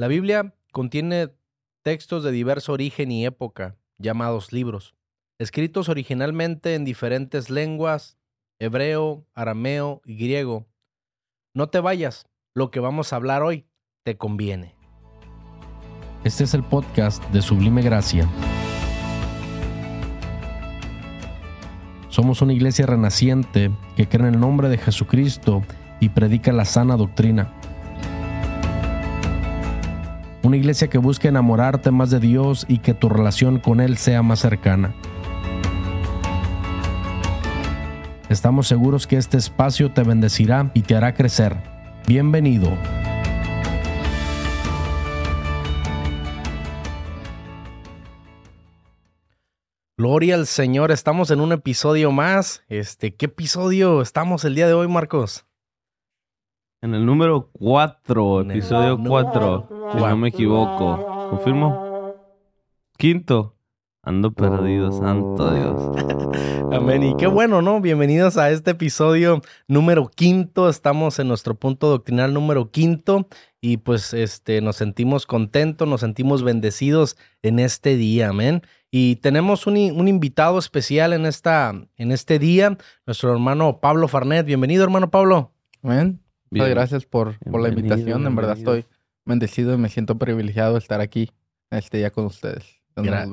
La Biblia contiene textos de diverso origen y época, llamados libros, escritos originalmente en diferentes lenguas, hebreo, arameo y griego. No te vayas, lo que vamos a hablar hoy te conviene. Este es el podcast de Sublime Gracia. Somos una iglesia renaciente que cree en el nombre de Jesucristo y predica la sana doctrina. Una iglesia que busca enamorarte más de Dios y que tu relación con Él sea más cercana. Estamos seguros que este espacio te bendecirá y te hará crecer. Bienvenido. Gloria al Señor, estamos en un episodio más. Este, ¿qué episodio estamos el día de hoy, Marcos? En el número 4, En el episodio número 4, si no me equivoco. ¿Confirmo? Quinto. Ando perdido, santo Dios. Amén. Y qué bueno, ¿no? Bienvenidos a este episodio número quinto. Estamos en nuestro punto doctrinal número quinto y pues este nos sentimos contentos, nos sentimos bendecidos en este día, amén. Y tenemos un, un invitado especial en, esta, en este día, nuestro hermano Pablo Farnet. Bienvenido, hermano Pablo. Amén. Muchas gracias por, por la Bienvenido, invitación. En verdad estoy bendecido y me siento privilegiado de estar aquí este día con ustedes. Gra-.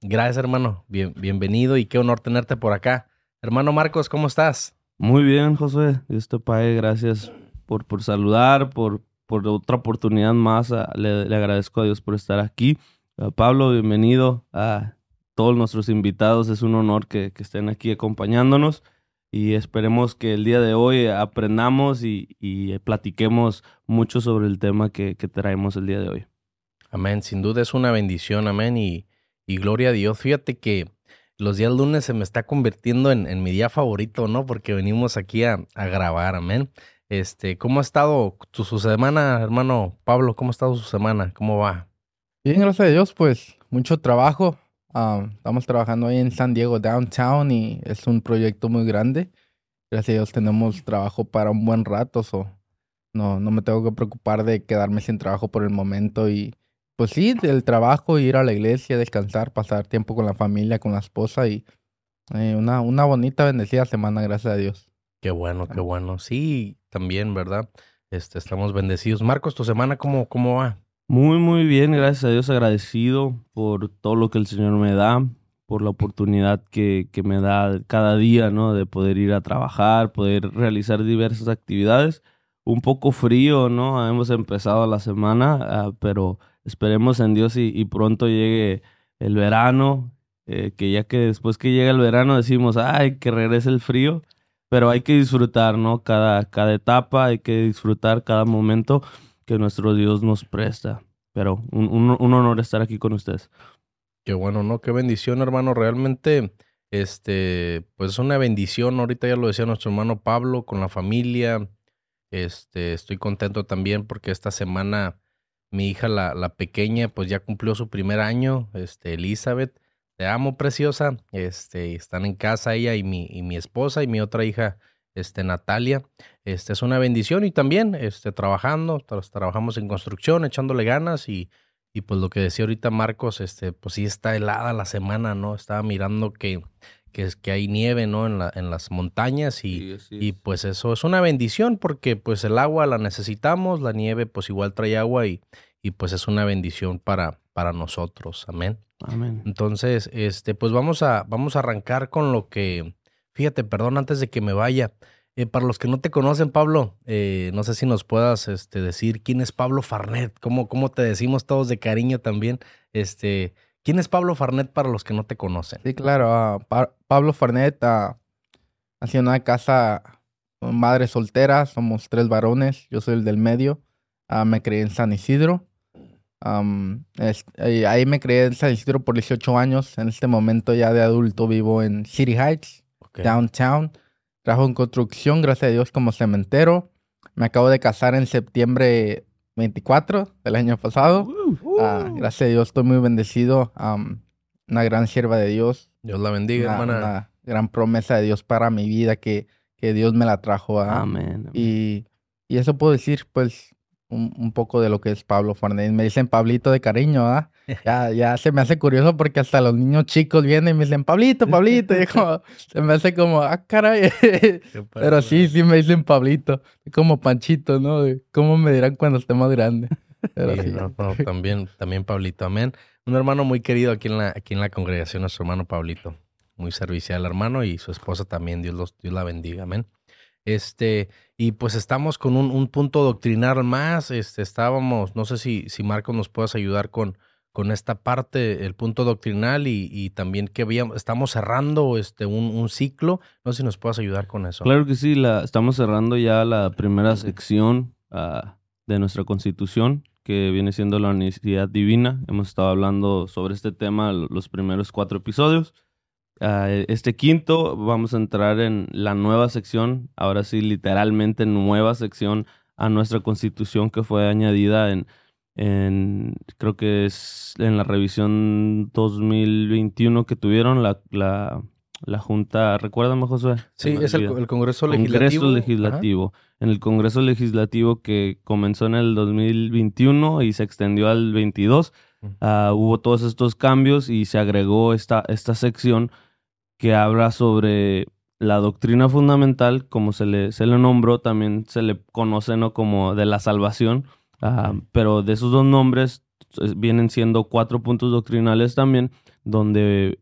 Gracias, hermano. Bien, bienvenido y qué honor tenerte por acá. Hermano Marcos, ¿cómo estás? Muy bien, Josué. Dios te pague. Gracias por, por saludar, por, por otra oportunidad más. Ah, Le, le agradezco a Dios por estar aquí. Ah, Pablo, bienvenido. A todos nuestros invitados. Es un honor que, que estén aquí acompañándonos. Y esperemos que el día de hoy aprendamos y, y platiquemos mucho sobre el tema que, que traemos el día de hoy. Amén, sin duda es una bendición, amén, y, y gloria a Dios. Fíjate que los días lunes se me está convirtiendo en, en mi día favorito, ¿no? Porque venimos aquí a, a grabar, amén. Este, ¿cómo ha estado tu, su semana, hermano Pablo? ¿Cómo ha estado su semana? ¿Cómo va? Bien, gracias a Dios, pues mucho trabajo. Ah, estamos trabajando ahí en San Diego, downtown, y es un proyecto muy grande. Gracias a Dios tenemos trabajo para un buen rato, so no, no me tengo que preocupar de quedarme sin trabajo por el momento. Y pues sí, el trabajo, ir a la iglesia, descansar, pasar tiempo con la familia, con la esposa y eh, una, una bonita, bendecida semana, gracias a Dios. Qué bueno, qué bueno. Sí, también, ¿verdad? Este, estamos bendecidos. Marcos, ¿tu semana cómo, cómo va? Muy, muy bien, gracias a Dios, agradecido por todo lo que el Señor me da, por la oportunidad que, que me da cada día, ¿no? De poder ir a trabajar, poder realizar diversas actividades. Un poco frío, ¿no? Hemos empezado la semana, ah, pero esperemos en Dios y, y pronto llegue el verano, eh, que ya que después que llega el verano decimos, ay, que regrese el frío, pero hay que disfrutar, ¿no? Cada, cada etapa, hay que disfrutar cada momento que nuestro Dios nos presta. Pero un, un- honor estar aquí con ustedes. Qué bueno, ¿no? Qué bendición, hermano. Realmente, este, pues es una bendición. Ahorita ya lo decía nuestro hermano Pablo con la familia. Este, estoy contento también porque esta semana mi hija, la, la pequeña, pues ya cumplió su primer año. Este, Elizabeth, te amo, preciosa. Este, están en casa ella y mi, y mi esposa y mi otra hija, este, Natalia. Este, es una bendición y también, este, trabajando, tra- trabajamos en construcción, echándole ganas y, y pues lo que decía ahorita Marcos, este, pues sí está helada la semana, ¿no? Estaba mirando que, que, es, que hay nieve, ¿no? En, la, en las montañas y, y pues eso es una bendición porque pues el agua la necesitamos, la nieve pues igual trae agua y, y pues es una bendición para, para nosotros, amén. Amén. Entonces, este, pues vamos a, vamos a arrancar con lo que, fíjate, perdón, antes de que me vaya. eh, para los que no te conocen, Pablo, eh, no sé si nos puedas este, decir quién es Pablo Farnet, cómo, cómo te decimos todos de cariño también. Este, ¿Quién es Pablo Farnet para los que no te conocen? Sí, claro. ah, Pa- Pablo Farnet ah, nació una casa con madre soltera. Somos tres varones. Yo soy el del medio. Ah, me crié en San Isidro. Eh, ahí me crié en San Isidro por 18 años. En este momento ya de adulto vivo en City Heights, Downtown. Trabajo en construcción, gracias a Dios, como cementero. Me acabo de casar en septiembre 24 del año pasado. Ah, gracias a Dios, estoy muy bendecido. Una gran sierva de Dios. Dios la bendiga, Una, hermana. una gran promesa de Dios para mi vida que, que Dios me la trajo. ¿ah? Amén. amén. Y, y eso puedo decir, pues, un, un poco de lo que es Pablo Farnés. Me dicen Pablito de cariño, ¿ah? Ya, ya se me hace curioso porque hasta los niños chicos vienen y me dicen Pablito, Pablito. Y como, se me hace como, ah, caray. Pero sí, sí me dicen Pablito. Como Panchito, ¿no? ¿Cómo me dirán cuando esté más grande? Pero Sí, sí. no, no, también, también Pablito, amén. Un hermano muy querido aquí en la, aquí en la congregación, nuestro hermano Pablito. Muy servicial hermano y su esposa también, Dios, los, Dios la bendiga, amén. Este, y pues estamos con un, un punto doctrinal más. Este, estábamos, no sé si, si Marcos nos puedas ayudar con, con esta parte, el punto doctrinal, y, también que habíamos, estamos cerrando este, un, ciclo. No sé si nos puedas ayudar con eso. Claro que sí, la, estamos cerrando ya la primera sección ah, de nuestra constitución, que viene siendo la unicidad divina. Hemos estado hablando sobre este tema los primeros cuatro episodios. Ah, este quinto vamos a entrar en la nueva sección, ahora sí, literalmente nueva sección a nuestra constitución que fue añadida en, en creo que es en la revisión 2021 que tuvieron la, la, la Junta, recuérdame Josué. Sí, es el, olvida. el Congreso Congreso Legislativo. Legislativo. En el Congreso Legislativo que comenzó en el 2021 y se extendió al 22, Ujú. ah, hubo todos estos cambios y se agregó esta, esta sección que habla sobre la doctrina fundamental, como se le, se le nombró, también se le conoce ¿no? como de la salvación, ah, pero de esos dos nombres eh, vienen siendo cuatro puntos doctrinales también, donde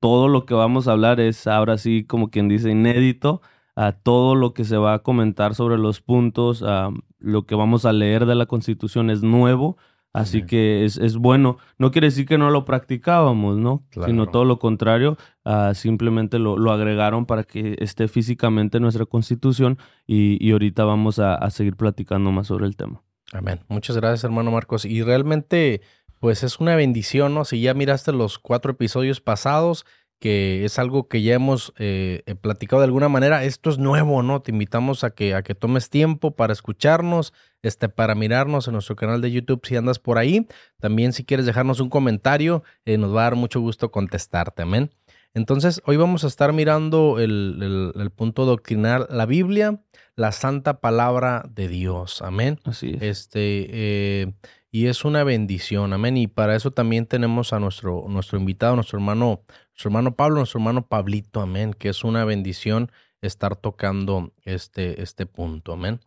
todo lo que vamos a hablar es ahora sí, como quien dice, inédito, a todo lo que se va a comentar sobre los puntos, a lo que vamos a leer de la Constitución es nuevo, así que es, es bueno. No quiere decir que no lo practicábamos, ¿no? Claro. Sino todo lo contrario, ah, simplemente lo, lo agregaron para que esté físicamente en nuestra Constitución y, y ahorita vamos a, a seguir platicando más sobre el tema. Amén. Muchas gracias, hermano Marcos. Y realmente, pues es una bendición, ¿no? Si ya miraste los cuatro episodios pasados, que es algo que ya hemos eh, eh, platicado de alguna manera, esto es nuevo, ¿no? Te invitamos a que, a que tomes tiempo para escucharnos, este, para mirarnos en nuestro canal de YouTube si andas por ahí. También si quieres dejarnos un comentario, eh, nos va a dar mucho gusto contestarte, amén. Entonces, hoy vamos a estar mirando el, el- el punto doctrinal, la Biblia, la santa palabra de Dios, amén. Así es. Este, eh, y es una bendición, amén. Y para eso también tenemos a nuestro, nuestro invitado, nuestro hermano, nuestro hermano Pablo, nuestro hermano Pablito, amén, que es una bendición estar tocando este, este punto, amén.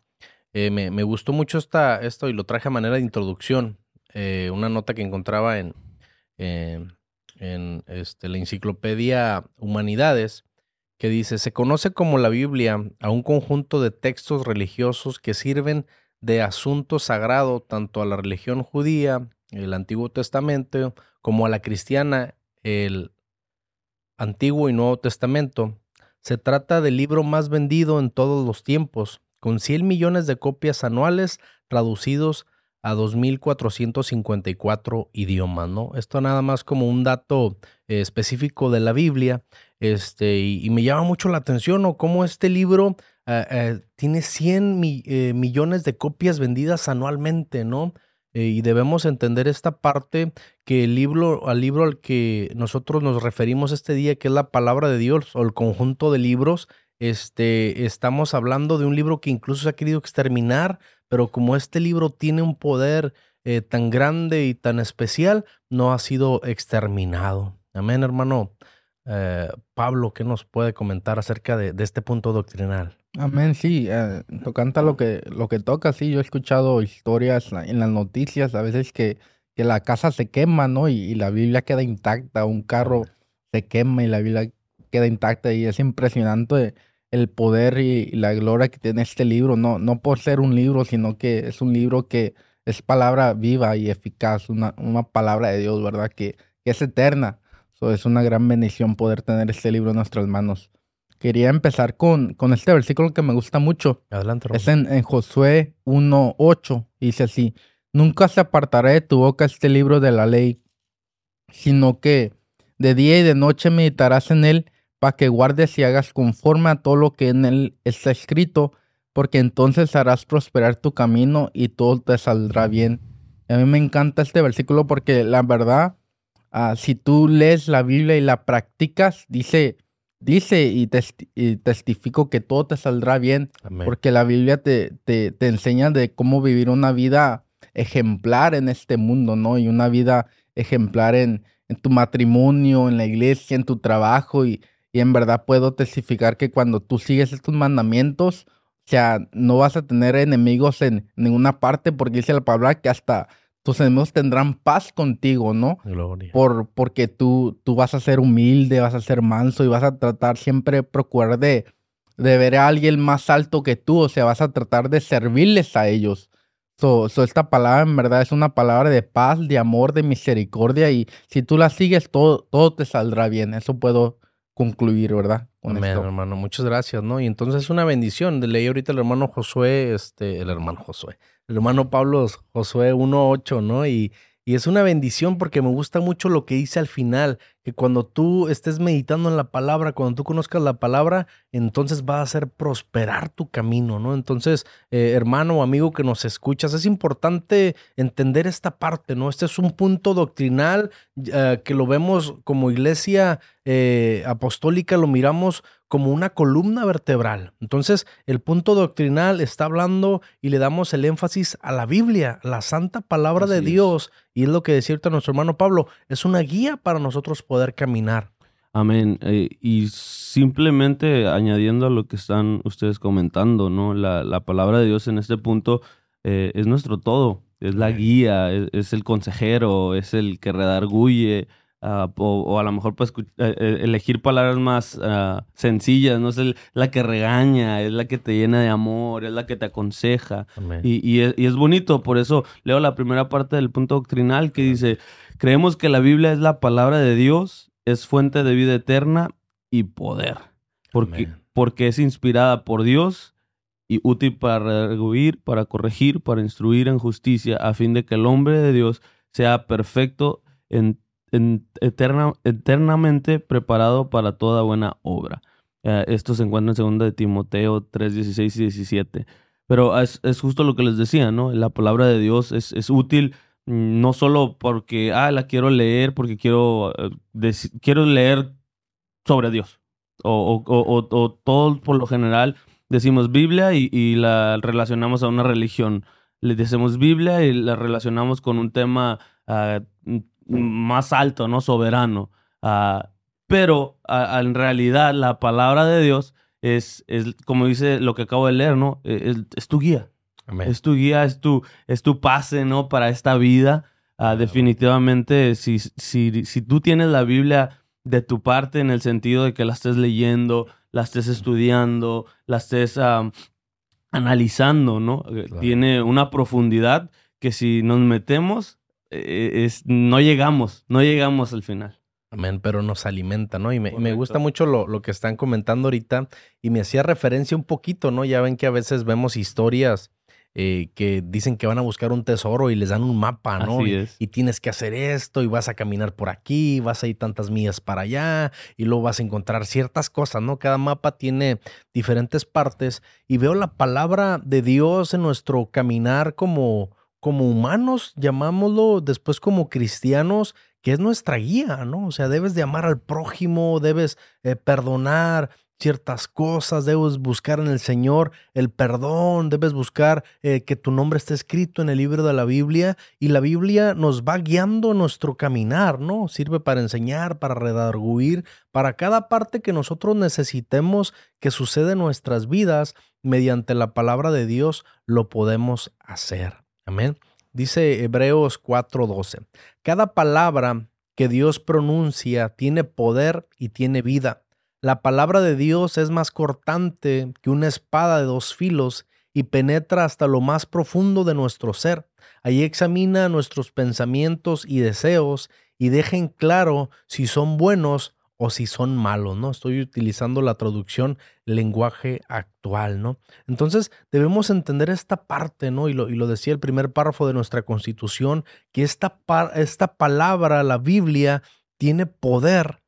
Eh, me, me gustó mucho esta, esto y lo traje a manera de introducción, eh, una nota que encontraba en, en, en, este, la enciclopedia Humanidades, que dice, se conoce como la Biblia a un conjunto de textos religiosos que sirven de asunto sagrado tanto a la religión judía, el Antiguo Testamento, como a la cristiana, el Antiguo y Nuevo Testamento. Se trata del libro más vendido en todos los tiempos, con 100 millones de copias anuales traducidos a 2.454 idiomas, ¿no? Esto nada más como un dato eh, específico de la Biblia, este, y, me llama mucho la atención, ¿no? Cómo este libro eh, eh, tiene 100 mi- eh, millones de copias vendidas anualmente, ¿no? Eh, y debemos entender esta parte que el libro, al libro al que nosotros nos referimos este día, que es la palabra de Dios o el conjunto de libros, este, estamos hablando de un libro que incluso se ha querido exterminar, pero como este libro tiene un poder eh, tan grande y tan especial, no ha sido exterminado. Amén, hermano. Eh, Pablo, ¿qué nos puede comentar acerca de, de este punto doctrinal? Amén, sí, eh, lo que, lo que toca, sí, yo he escuchado historias en las noticias a veces que, que la casa se quema, ¿no? Y, y la Biblia queda intacta, un carro se quema y la Biblia queda intacta y es impresionante el poder y, y la gloria que tiene este libro, no, no por ser un libro, sino que es un libro que es palabra viva y eficaz, una, una palabra de Dios, ¿verdad? Que, que es eterna. So, es una gran bendición poder tener este libro en nuestras manos. Quería empezar con, con este versículo que me gusta mucho. Adelante, Es hermano. en, en Josué 1.8. Dice así, nunca se apartará de tu boca este libro de la ley, sino que de día y de noche meditarás en él para que guardes y hagas conforme a todo lo que en él está escrito, porque entonces harás prosperar tu camino y todo te saldrá bien. Y a mí me encanta este versículo porque la verdad, ah, si tú lees la Biblia y la practicas, dice, dice y, testifico que todo te saldrá bien, porque la Biblia te, te, te, enseña de cómo vivir una vida ejemplar en este mundo, ¿no? Y una vida ejemplar en, en tu matrimonio, en la iglesia, en tu trabajo. Y, y en verdad puedo testificar que cuando tú sigues estos mandamientos, o sea, no vas a tener enemigos en ninguna parte, porque dice la palabra que hasta tus enemigos tendrán paz contigo, ¿no? Gloria. Por, porque tú, tú vas a ser humilde, vas a ser manso y vas a tratar siempre, procurar de, de ver a alguien más alto que tú, o sea, vas a tratar de servirles a ellos. So, esta palabra en verdad es una palabra de paz, de amor, de misericordia y si tú la sigues, todo, todo te saldrá bien. Eso puedo concluir, ¿verdad? Amén, hermano. Muchas gracias, ¿no? Y entonces es una bendición. Leí ahorita el hermano Josué, este, el hermano Josué, el hermano Pablo Josué 1.8, ¿no? Y, y es una bendición porque me gusta mucho lo que dice al final, que cuando tú estés meditando en la palabra, cuando tú conozcas la palabra, entonces va a hacer prosperar tu camino, ¿no? Entonces, eh, hermano o amigo que nos escuchas, es importante entender esta parte, ¿no? Este es un punto doctrinal eh, que lo vemos como iglesia eh, apostólica, lo miramos como una columna vertebral. Entonces, el punto doctrinal está hablando y le damos el énfasis a la Biblia, la santa palabra de Dios. Y es lo que decía nuestro hermano Pablo, es una guía para nosotros poder caminar. Amén. Eh, y simplemente añadiendo a lo que están ustedes comentando, ¿no? La, palabra de Dios en este punto eh, es nuestro todo, es la guía, es, el consejero, es el que redarguye, Ah, o, a lo mejor pues, elegir palabras más ah, sencillas, no es la que regaña, es la que te llena de amor, es la que te aconseja. Y, es, bonito, por eso leo la primera parte del punto doctrinal que dice, creemos que la Biblia es la palabra de Dios, es fuente de vida eterna y poder, porque, porque es inspirada por Dios y útil para reguir, para corregir, para instruir en justicia, a fin de que el hombre de Dios sea perfecto en eterna, eternamente preparado para toda buena obra. Eh, esto se encuentra en 2 de Timoteo 3, 16 y 17. Pero es, justo lo que les decía, ¿no? La palabra de Dios es, es útil mm, no solo porque, ah, la quiero leer, porque quiero, eh, quiero leer sobre Dios. O, o, o, todo por lo general decimos Biblia y, la relacionamos a una religión. Le decimos Biblia y la relacionamos con un tema uh, más alto, ¿no? Soberano. Ah, pero en realidad la palabra de Dios es, es, como dice lo que acabo de leer, ¿no? E, es, tu guía. Es tu guía, es tu, es tu pase, ¿no? Para esta vida. Ah, definitivamente, si, si, si tú tienes la Biblia de tu parte en el sentido de que la estés leyendo, la estés estudiando, la estés analizando, ¿no? Eh, tiene una profundidad que si nos metemos es, no llegamos, no llegamos al final. Amén, pero nos alimenta, ¿no? Y me, me gusta mucho lo, lo, que están comentando ahorita y me hacía referencia un poquito, ¿no? Ya ven que a veces vemos historias eh, que dicen que van a buscar un tesoro y les dan un mapa, ¿no? y, y, tienes que hacer esto y vas a caminar por aquí, vas a ir tantas millas para allá y luego vas a encontrar ciertas cosas, ¿no? Cada mapa tiene diferentes partes y veo la palabra de Dios en nuestro caminar como como humanos, llamámoslo, después como cristianos, que es nuestra guía, ¿no? O sea, debes de amar al prójimo, debes eh, perdonar ciertas cosas, debes buscar en el Señor el perdón, debes buscar eh, que tu nombre esté escrito en el libro de la Biblia y la Biblia nos va guiando nuestro caminar, ¿no? Sirve para enseñar, para redarguir, para cada parte que nosotros necesitemos que suceda en nuestras vidas, mediante la palabra de Dios lo podemos hacer. Amén. Dice Hebreos 4:12. Cada palabra que Dios pronuncia tiene poder y tiene vida. La palabra de Dios es más cortante que una espada de dos filos y penetra hasta lo más profundo de nuestro ser. Allí examina nuestros pensamientos y deseos y deja en claro si son buenos o si son malos, ¿no? Estoy utilizando la traducción lenguaje actual, ¿no? Entonces debemos entender esta parte, ¿no? Y lo, y lo decía el primer párrafo de nuestra constitución, que esta, esta palabra, la Biblia, tiene poder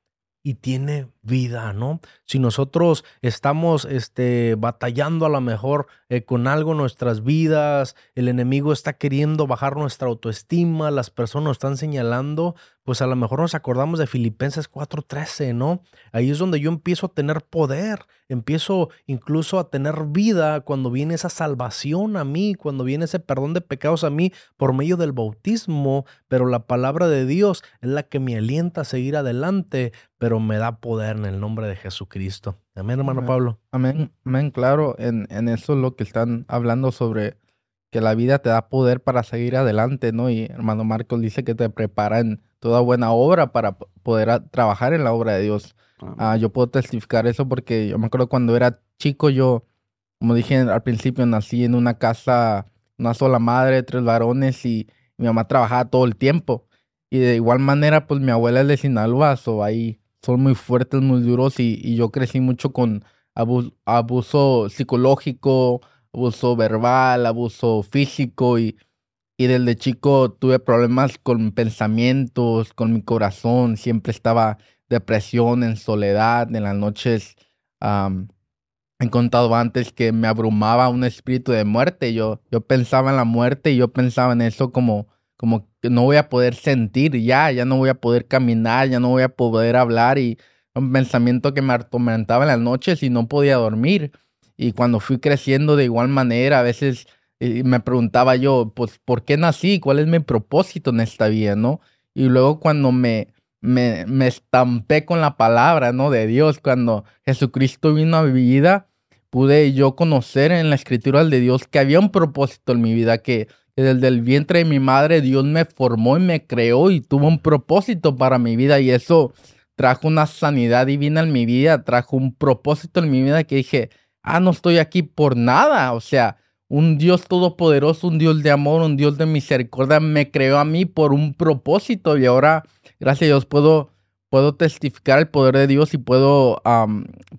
y tiene vida, ¿no? Si nosotros estamos este, batallando a lo mejor eh, con algo en nuestras vidas, el enemigo está queriendo bajar nuestra autoestima, las personas nos están señalando, pues a lo mejor nos acordamos de Filipenses 4:13, ¿no? Ahí es donde yo empiezo a tener poder, empiezo incluso a tener vida cuando viene esa salvación a mí, cuando viene ese perdón de pecados a mí por medio del bautismo, pero la palabra de Dios es la que me alienta a seguir adelante, pero me da poder en el nombre de Jesucristo. Amén, hermano Pablo. Amén, amén, claro, en, en eso es lo que están hablando sobre que la vida te da poder para seguir adelante, ¿no? Y hermano Marcos dice que te prepara en toda buena obra para poder trabajar en la obra de Dios. Ah, yo puedo testificar eso porque yo me acuerdo cuando era chico, yo, como dije al principio, nací en una casa, una sola madre, tres varones y mi mamá trabajaba todo el tiempo. Y de igual manera, pues mi abuela es de Sinaloa, so ahí son muy fuertes, muy duros y, y yo crecí mucho con abuso, psicológico, abuso verbal, abuso físico y y desde chico tuve problemas con pensamientos, con mi corazón. Siempre estaba depresión, en soledad. En las noches he contado antes que me abrumaba un espíritu de muerte. Yo, yo pensaba en la muerte y yo pensaba en eso como, como que no voy a poder sentir ya, ya no voy a poder caminar, ya no voy a poder hablar. Y un pensamiento que me atormentaba en las noches y no podía dormir. Y cuando fui creciendo de igual manera, a veces me preguntaba yo, pues, ¿por qué nací? ¿Cuál es mi propósito en esta vida, no? Y luego cuando me, me, me estampé con la palabra, ¿no? De Dios, cuando Jesucristo vino a mi vida, pude yo conocer en la escritura de Dios que había un propósito en mi vida, que, desde el vientre de mi madre Dios me formó y me creó y tuvo un propósito para mi vida. Y eso trajo una sanidad divina en mi vida, trajo un propósito en mi vida que dije, ah, no estoy aquí por nada, o sea, un Dios todopoderoso, un Dios de amor, un Dios de misericordia, me creó a mí por un propósito. Y ahora, gracias a Dios, puedo, puedo testificar el poder de Dios y puedo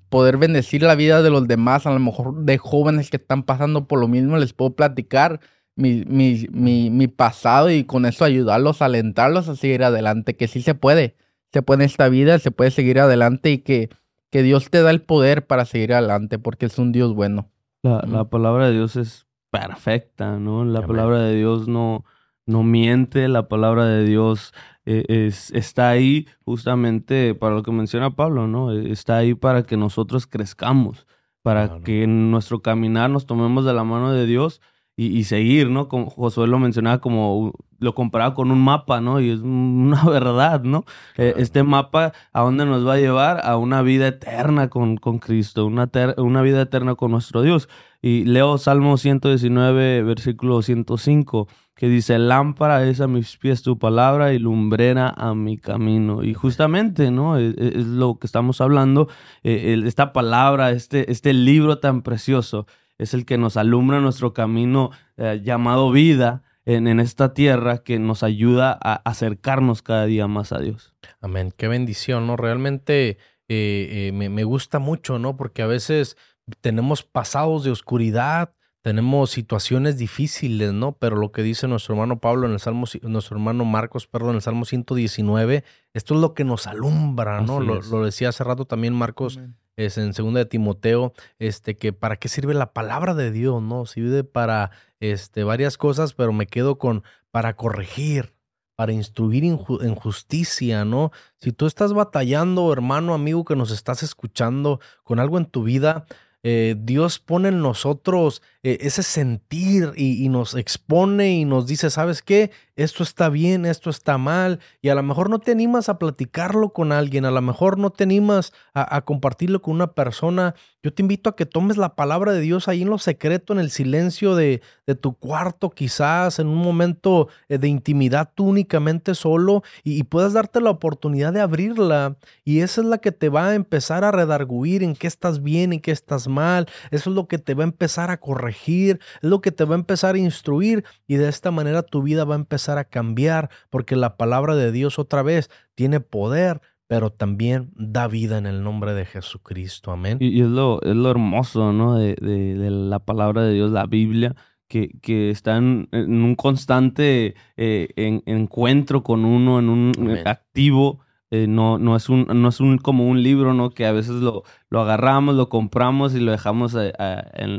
poder bendecir la vida de los demás, a lo mejor de jóvenes que están pasando por lo mismo, les puedo platicar mi, mi, mi, mi pasado y con eso ayudarlos, alentarlos a seguir adelante, que sí se puede, se puede en esta vida, se puede seguir adelante y que, que Dios te da el poder para seguir adelante porque es un Dios bueno. La, palabra de Dios es perfecta, ¿no? La palabra de Dios no, no miente, la palabra de Dios eh, es, está ahí justamente para lo que menciona Pablo, ¿no? E, está ahí para que nosotros crezcamos, para que en nuestro caminar nos tomemos de la mano de Dios y, seguir, ¿no? Como Josué lo mencionaba como, lo comparaba con un mapa, ¿no? Y es una verdad, ¿no? E, este mapa, ¿a dónde nos va a llevar? A una vida eterna con, con Cristo, una, una vida eterna con nuestro Dios. Y leo Salmo 119, versículo 105, que dice, lámpara es a mis pies tu palabra y lumbrera a mi camino. Y justamente, ¿no? E, e, es, lo que estamos hablando, esta palabra, este, este libro tan precioso es el que nos alumbra nuestro camino eh, llamado vida en, en, esta tierra, que nos ayuda a acercarnos cada día más a Dios. Amén, qué bendición, ¿no? Realmente eh, eh, me, me, gusta mucho, ¿no? Porque a veces tenemos pasados de oscuridad, tenemos situaciones difíciles, ¿no? Pero lo que dice nuestro hermano Pablo en el Salmo, nuestro hermano Marcos, perdón, en el Salmo 119, esto es lo que nos alumbra, ¿no? Lo, lo, decía hace rato también Marcos es en segunda de Timoteo, este, que para qué sirve la palabra de Dios, ¿no? Sirve para este, varias cosas, pero me quedo con para corregir, para instruir en justicia, ¿no? Si tú estás batallando, hermano, amigo, que nos estás escuchando con algo en tu vida, eh, Dios pone en nosotros eh, ese sentir y, nos expone y nos dice, ¿sabes qué? Esto está bien, esto está mal. Y a lo mejor no te animas a platicarlo con alguien, a lo mejor no te animas a, compartirlo con una persona. Yo te invito a que tomes la palabra de Dios ahí en lo secreto, en el silencio de, tu cuarto, quizás en un momento eh, de intimidad tú únicamente solo y, puedas darte la oportunidad de abrirla. Y esa es la que te va a empezar a redarguir en qué estás bien, y qué estás mal. Eso es lo que te va a empezar a corregir es lo que te va a empezar a instruir y de esta manera tu vida va a empezar a cambiar porque la palabra de Dios otra vez tiene poder, pero también da vida en el nombre de Jesucristo. Amén. Y, es, lo, es lo hermoso, ¿no? De, la palabra de Dios, la Biblia, que, que está en, un constante eh, encuentro con uno, en un activo Eh, no, no es un, no es un como un libro, ¿no? Que a veces lo, lo agarramos, lo compramos y lo dejamos eh,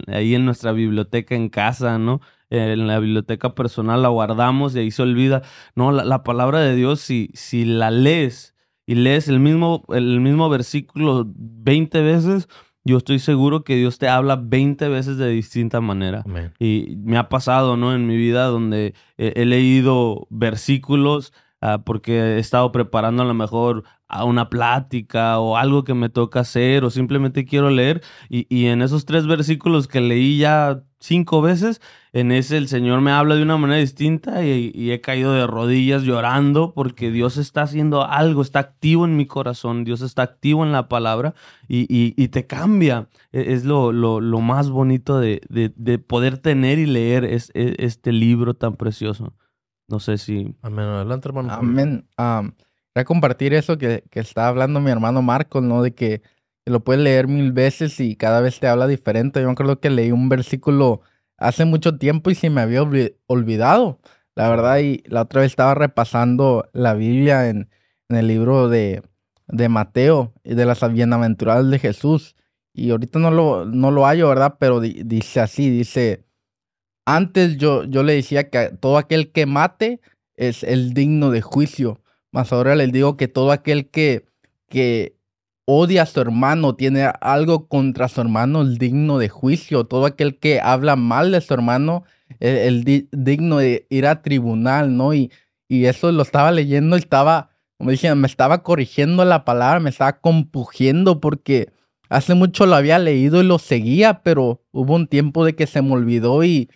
ahí en nuestra biblioteca en casa, ¿no? En la biblioteca personal la guardamos y ahí se olvida. No, la, palabra de Dios, si, si la lees y lees el mismo, el mismo versículo 20 veces, yo estoy seguro que Dios te habla 20 veces de distinta manera. Y me ha pasado, ¿no? En mi vida donde he, leído versículos ah, porque he estado preparando a lo mejor a una plática o algo que me toca hacer o simplemente quiero leer y, y en esos tres versículos que leí ya cinco veces, en ese el Señor me habla de una manera distinta y, he caído de rodillas llorando porque Dios está haciendo algo, está activo en mi corazón, Dios está activo en la palabra y, te cambia. E, es lo, lo, más bonito de, poder tener y leer es, e, este libro tan precioso. No sé si... Amén. Adelante, hermano. Amén. voy a compartir eso que, que está hablando mi hermano Marcos, ¿no? De que lo puedes leer mil veces y cada vez te habla diferente. Yo me acuerdo que leí un versículo hace mucho tiempo y se me había olvidado, la verdad. Y la otra vez estaba repasando la Biblia en, el libro de, de Mateo y de las bienaventuradas de Jesús. Y ahorita no lo, no lo hallo, ¿verdad? Pero dice así, dice, antes yo, yo le decía que todo aquel que mate es el digno de juicio. Mas ahora les digo que todo aquel que, que odia a su hermano, tiene algo contra su hermano, digno de juicio. Todo aquel que habla mal de su hermano, el, digno de ir a tribunal, ¿no? Y, y eso lo estaba leyendo, estaba, como dije, me estaba corrigiendo la palabra, me estaba compugiendo porque hace mucho lo había leído y lo seguía, pero hubo un tiempo de que se me olvidó y,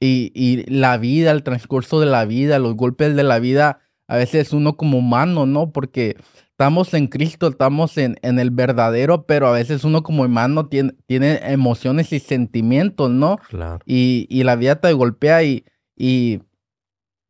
y, y la vida, el transcurso de la vida, los golpes de la vida, a veces uno como humano, ¿no? Porque estamos en Cristo, estamos en, en, el verdadero, pero a veces uno como hermano tiene, tiene emociones y sentimientos, ¿no? Claro. Y, y la vida te golpea y, y,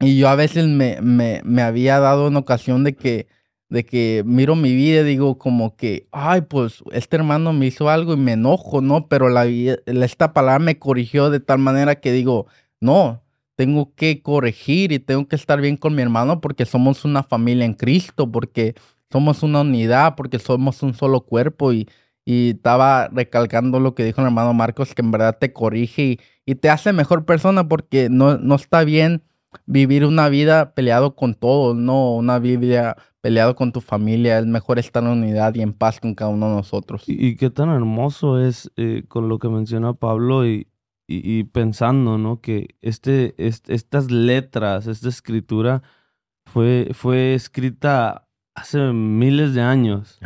y yo a veces me, me, me, había dado una ocasión de que, de que miro mi vida y digo como que, ay, pues este hermano me hizo algo y me enojo, ¿no? Pero la, esta palabra me corrigió de tal manera que digo, no, tengo que corregir y tengo que estar bien con mi hermano porque somos una familia en Cristo, porque somos una unidad porque somos un solo cuerpo y, y estaba recalcando lo que dijo el hermano Marcos, que en verdad te corrige y, te hace mejor persona porque no, no está bien vivir una vida peleado con todos, no una vida peleado con tu familia, es mejor estar en unidad y en paz con cada uno de nosotros. Y, qué tan hermoso es eh, con lo que menciona Pablo y, y, pensando, ¿no? Que este, estas letras, esta escritura fue, fue escrita hace miles de años.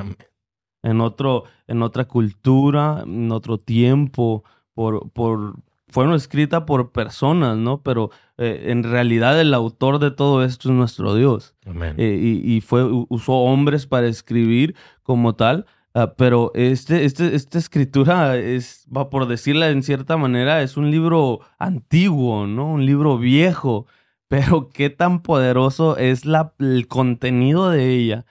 En, otro, en otra cultura, en otro tiempo, por, por, fueron escritas por personas, ¿no? Pero eh, en realidad el autor de todo esto es nuestro Dios. Eh, y, y, fue, usó hombres para escribir como tal. Ah, pero este, este, esta escritura es, va por decirla en cierta manera, es un libro antiguo, ¿no? Un libro viejo pero qué tan poderoso es la, el contenido de ella.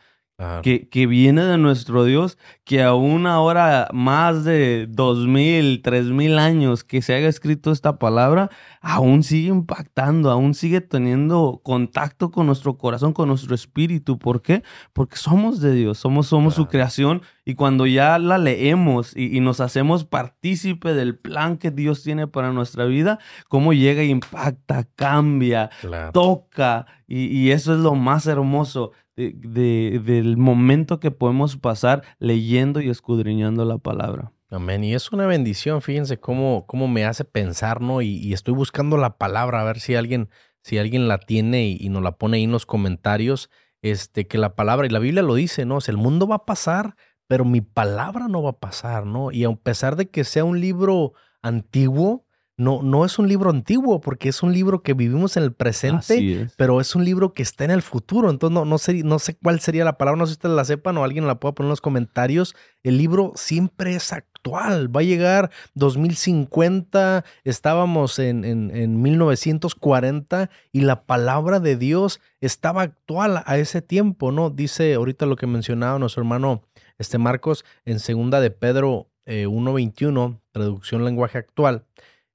Que, que, viene de nuestro Dios, que aún ahora más de dos mil, tres mil años que se haya escrito esta palabra, aún sigue impactando, aún sigue teniendo contacto con nuestro corazón, con nuestro espíritu. ¿Por qué? Porque somos de Dios, somos, somos su creación y cuando ya la leemos y, nos hacemos partícipe del plan que Dios tiene para nuestra vida, cómo llega impacta, cambia, toca y, y eso es lo más hermoso de, del momento que podemos pasar leyendo y escudriñando la palabra. Amén. Y es una bendición, fíjense cómo, cómo me hace pensar, ¿no? Y, estoy buscando la palabra, a ver si alguien, si alguien la tiene y, nos la pone ahí en los comentarios. Este, que la palabra, y la Biblia lo dice, ¿no? el mundo va a pasar, pero mi palabra no va a pasar, ¿no? Y a pesar de que sea un libro antiguo, no, no es un libro antiguo, porque es un libro que vivimos en el presente, pero es un libro que está en el futuro. Entonces, no, no, sé, no sé cuál sería la palabra, no sé si ustedes la sepan o alguien la pueda poner en los comentarios. El libro siempre es actual. Va a llegar 2050, estábamos en, en, en 1940 y la palabra de Dios estaba actual a ese tiempo, ¿no? Dice ahorita lo que mencionaba nuestro hermano este Marcos en segunda de Pedro 1.21, eh, traducción lenguaje actual.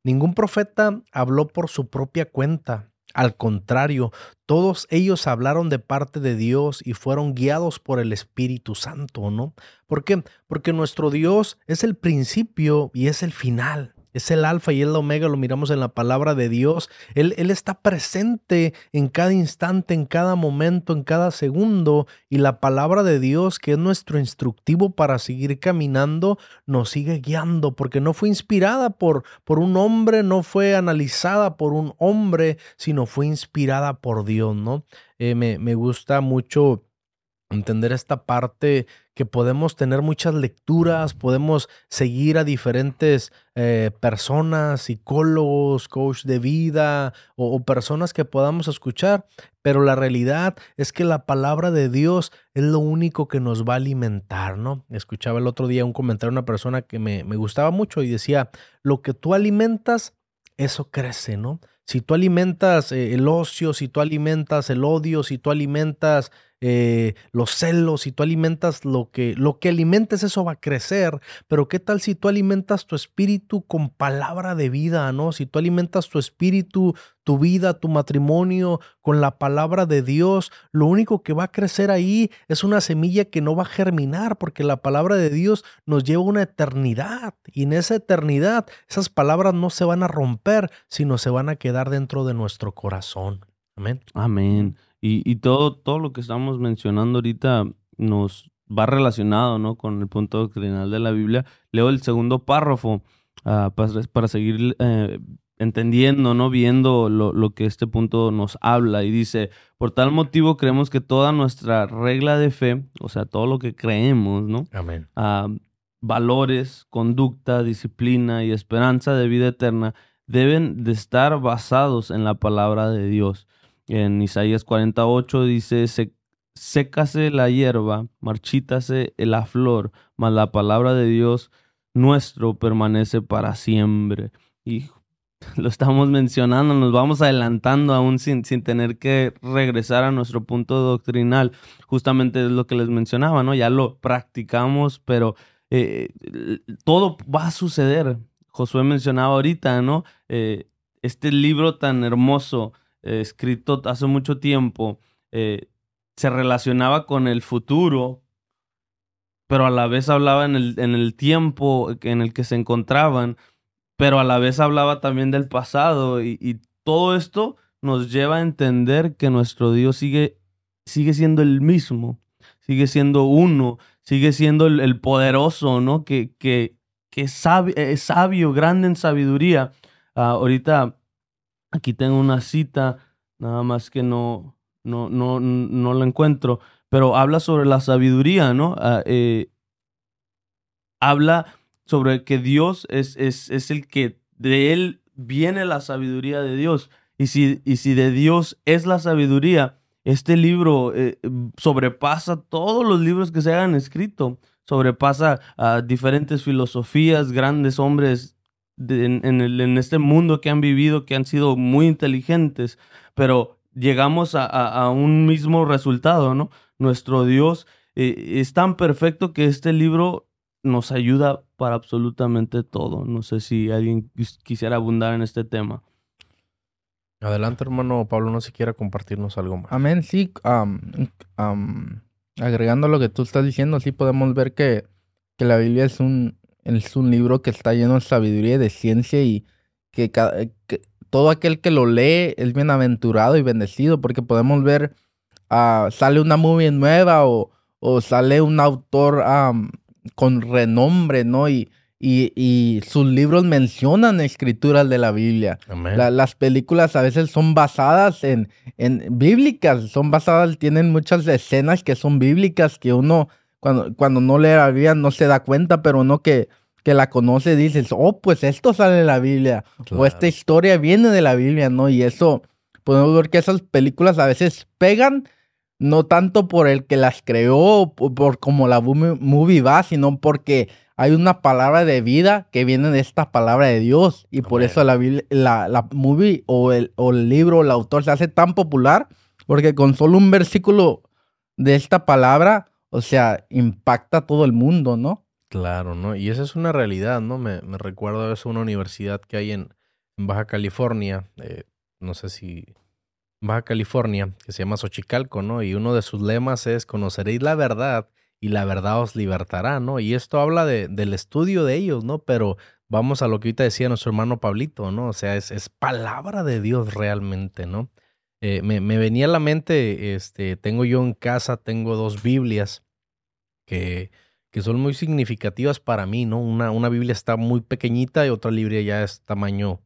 Ningún profeta habló por su propia cuenta. Al contrario, todos ellos hablaron de parte de Dios y fueron guiados por el Espíritu Santo, ¿no? ¿Por qué? Porque nuestro Dios es el principio y es el final. Es el alfa y el omega, lo miramos en la palabra de Dios. Él, está presente en cada instante, en cada momento, en cada segundo. Y la palabra de Dios, que es nuestro instructivo para seguir caminando, nos sigue guiando, porque no fue inspirada por, por un hombre, no fue analizada por un hombre, sino fue inspirada por Dios, ¿no? Eh, me, me gusta mucho entender esta parte que podemos tener muchas lecturas, podemos seguir a diferentes eh, personas, psicólogos, coach de vida o, personas que podamos escuchar, pero la realidad es que la palabra de Dios es lo único que nos va a alimentar, ¿no? Escuchaba el otro día un comentario de una persona que me, me gustaba mucho y decía, lo que tú alimentas, eso crece, ¿no? Si tú alimentas eh, el ocio, si tú alimentas el odio, si tú alimentas eh, los celos, si tú alimentas lo que, lo que alimentes, eso va a crecer. Pero ¿qué tal si tú alimentas tu espíritu con palabra de vida, ¿no? Si tú alimentas tu espíritu, tu vida, tu matrimonio con la palabra de Dios, lo único que va a crecer ahí es una semilla que no va a germinar, porque la palabra de Dios nos lleva a una eternidad. Y en esa eternidad, esas palabras no se van a romper, sino se van a quedar dentro de nuestro corazón. Amén. Amén. Y, y, todo, todo lo que estamos mencionando ahorita nos va relacionado ¿no? con el punto doctrinal de la Biblia. Leo el segundo párrafo uh, para, para, seguir eh, entendiendo, ¿no? viendo lo, lo, que este punto nos habla. Y dice, por tal motivo creemos que toda nuestra regla de fe, o sea, todo lo que creemos, ¿no? Amén. Uh, valores, conducta, disciplina y esperanza de vida eterna deben de estar basados en la palabra de Dios. En Isaías 48 dice, sécase la hierba, marchítase la flor, mas la palabra de Dios nuestro permanece para siempre. Y lo estamos mencionando, nos vamos adelantando aún sin, sin tener que regresar a nuestro punto doctrinal. Justamente es lo que les mencionaba, ¿no? Ya lo practicamos, pero eh, todo va a suceder. Josué mencionaba ahorita, ¿no? Eh, este libro tan hermoso eh, escrito hace mucho tiempo, eh, se relacionaba con el futuro, pero a la vez hablaba en el, en el tiempo en el que se encontraban, pero a la vez hablaba también del pasado y, todo esto nos lleva a entender que nuestro Dios sigue, sigue siendo el mismo, sigue siendo uno, sigue siendo el, poderoso, ¿no? Que, que, que es, sabio, grande en sabiduría. Uh, ahorita Aquí tengo una cita, nada más que no, no, no, no la encuentro, pero habla sobre la sabiduría, ¿no? Uh, eh, habla sobre que Dios es, es, es, el que de Él viene la sabiduría de Dios. Y si, y si de Dios es la sabiduría, este libro eh, sobrepasa todos los libros que se hayan escrito, sobrepasa a diferentes filosofías, grandes hombres de, en, en, el, en, este mundo que han vivido, que han sido muy inteligentes, pero llegamos a, a, a un mismo resultado, ¿no? Nuestro Dios eh, es tan perfecto que este libro nos ayuda para absolutamente todo. No sé si alguien quisiera abundar en este tema. Adelante, hermano Pablo, no sé si quiera compartirnos algo más. Amén, sí. Um, um, agregando lo que tú estás diciendo, sí podemos ver que, que la Biblia es un, es un libro que está lleno de sabiduría y de ciencia y que, que todo aquel que lo lee es bienaventurado y bendecido porque podemos ver, uh, sale una movie nueva o, o sale un autor um, con renombre, ¿no? Y, y, y, sus libros mencionan escrituras de la Biblia. La, las películas a veces son basadas en, en bíblicas, son basadas, tienen muchas escenas que son bíblicas que uno cuando, cuando no lee la Biblia no se da cuenta, pero uno que, que la conoce dices, oh, pues esto sale de la Biblia, claro. o esta historia viene de la Biblia, ¿no? Y eso, podemos ver que esas películas a veces pegan, no tanto por el que las creó, por, por como la movie va, sino porque hay una palabra de vida que viene de esta palabra de Dios. Y por eso la, la, la movie o el, o el libro o el autor se hace tan popular, porque con solo un versículo de esta palabra, o sea, impacta a todo el mundo, ¿no? Claro, ¿no? Y esa es una realidad, ¿no? Me, me recuerdo a veces una universidad que hay en, Baja California, eh, no sé si Baja California, que se llama Xochicalco, ¿no? Y uno de sus lemas es conoceréis la verdad y la verdad os libertará, ¿no? Y esto habla de, del estudio de ellos, ¿no? Pero vamos a lo que ahorita decía nuestro hermano Pablito, ¿no? O sea, es, es palabra de Dios realmente, ¿no? Eh, me, me, venía a la mente, este, tengo yo en casa, tengo dos Biblias que, que son muy significativas para mí, ¿no? Una, una Biblia está muy pequeñita y otra Biblia ya es tamaño,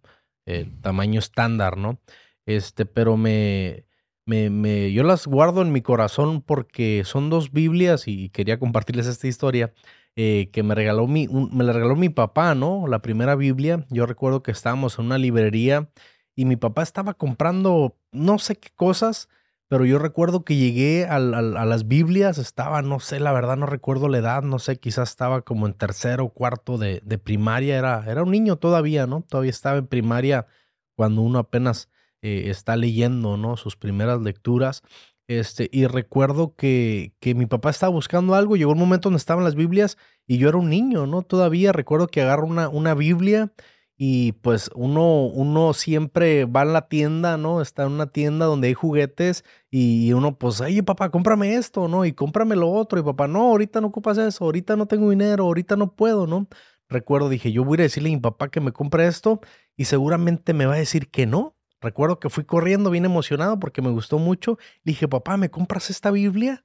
eh, tamaño estándar, ¿no? Este, pero me, me, me, yo las guardo en mi corazón porque son dos Biblias y quería compartirles esta historia eh, que me regaló mi, me la regaló mi papá, ¿no? La primera Biblia. Yo recuerdo que estábamos en una librería y mi papá estaba comprando no sé qué cosas, pero yo recuerdo que llegué a, las Biblias, estaba, no sé, la verdad no recuerdo la edad, no sé, quizás estaba como en tercero o cuarto de, de primaria, era, era un niño todavía, ¿no? Todavía estaba en primaria cuando uno apenas eh, está leyendo, ¿no? Sus primeras lecturas. Este, y recuerdo que, que mi papá estaba buscando algo, llegó un momento donde estaban las Biblias y yo era un niño, ¿no? Todavía recuerdo que agarro una, una Biblia y pues uno, uno siempre va a la tienda, ¿no? Está en una tienda donde hay juguetes y uno pues, oye papá, cómprame esto, ¿no? Y cómprame lo otro. Y papá, no, ahorita no ocupas eso, ahorita no tengo dinero, ahorita no puedo, ¿no? Recuerdo, dije, yo voy a decirle a mi papá que me compre esto y seguramente me va a decir que no. Recuerdo que fui corriendo bien emocionado porque me gustó mucho. Le dije, papá, ¿me compras esta Biblia?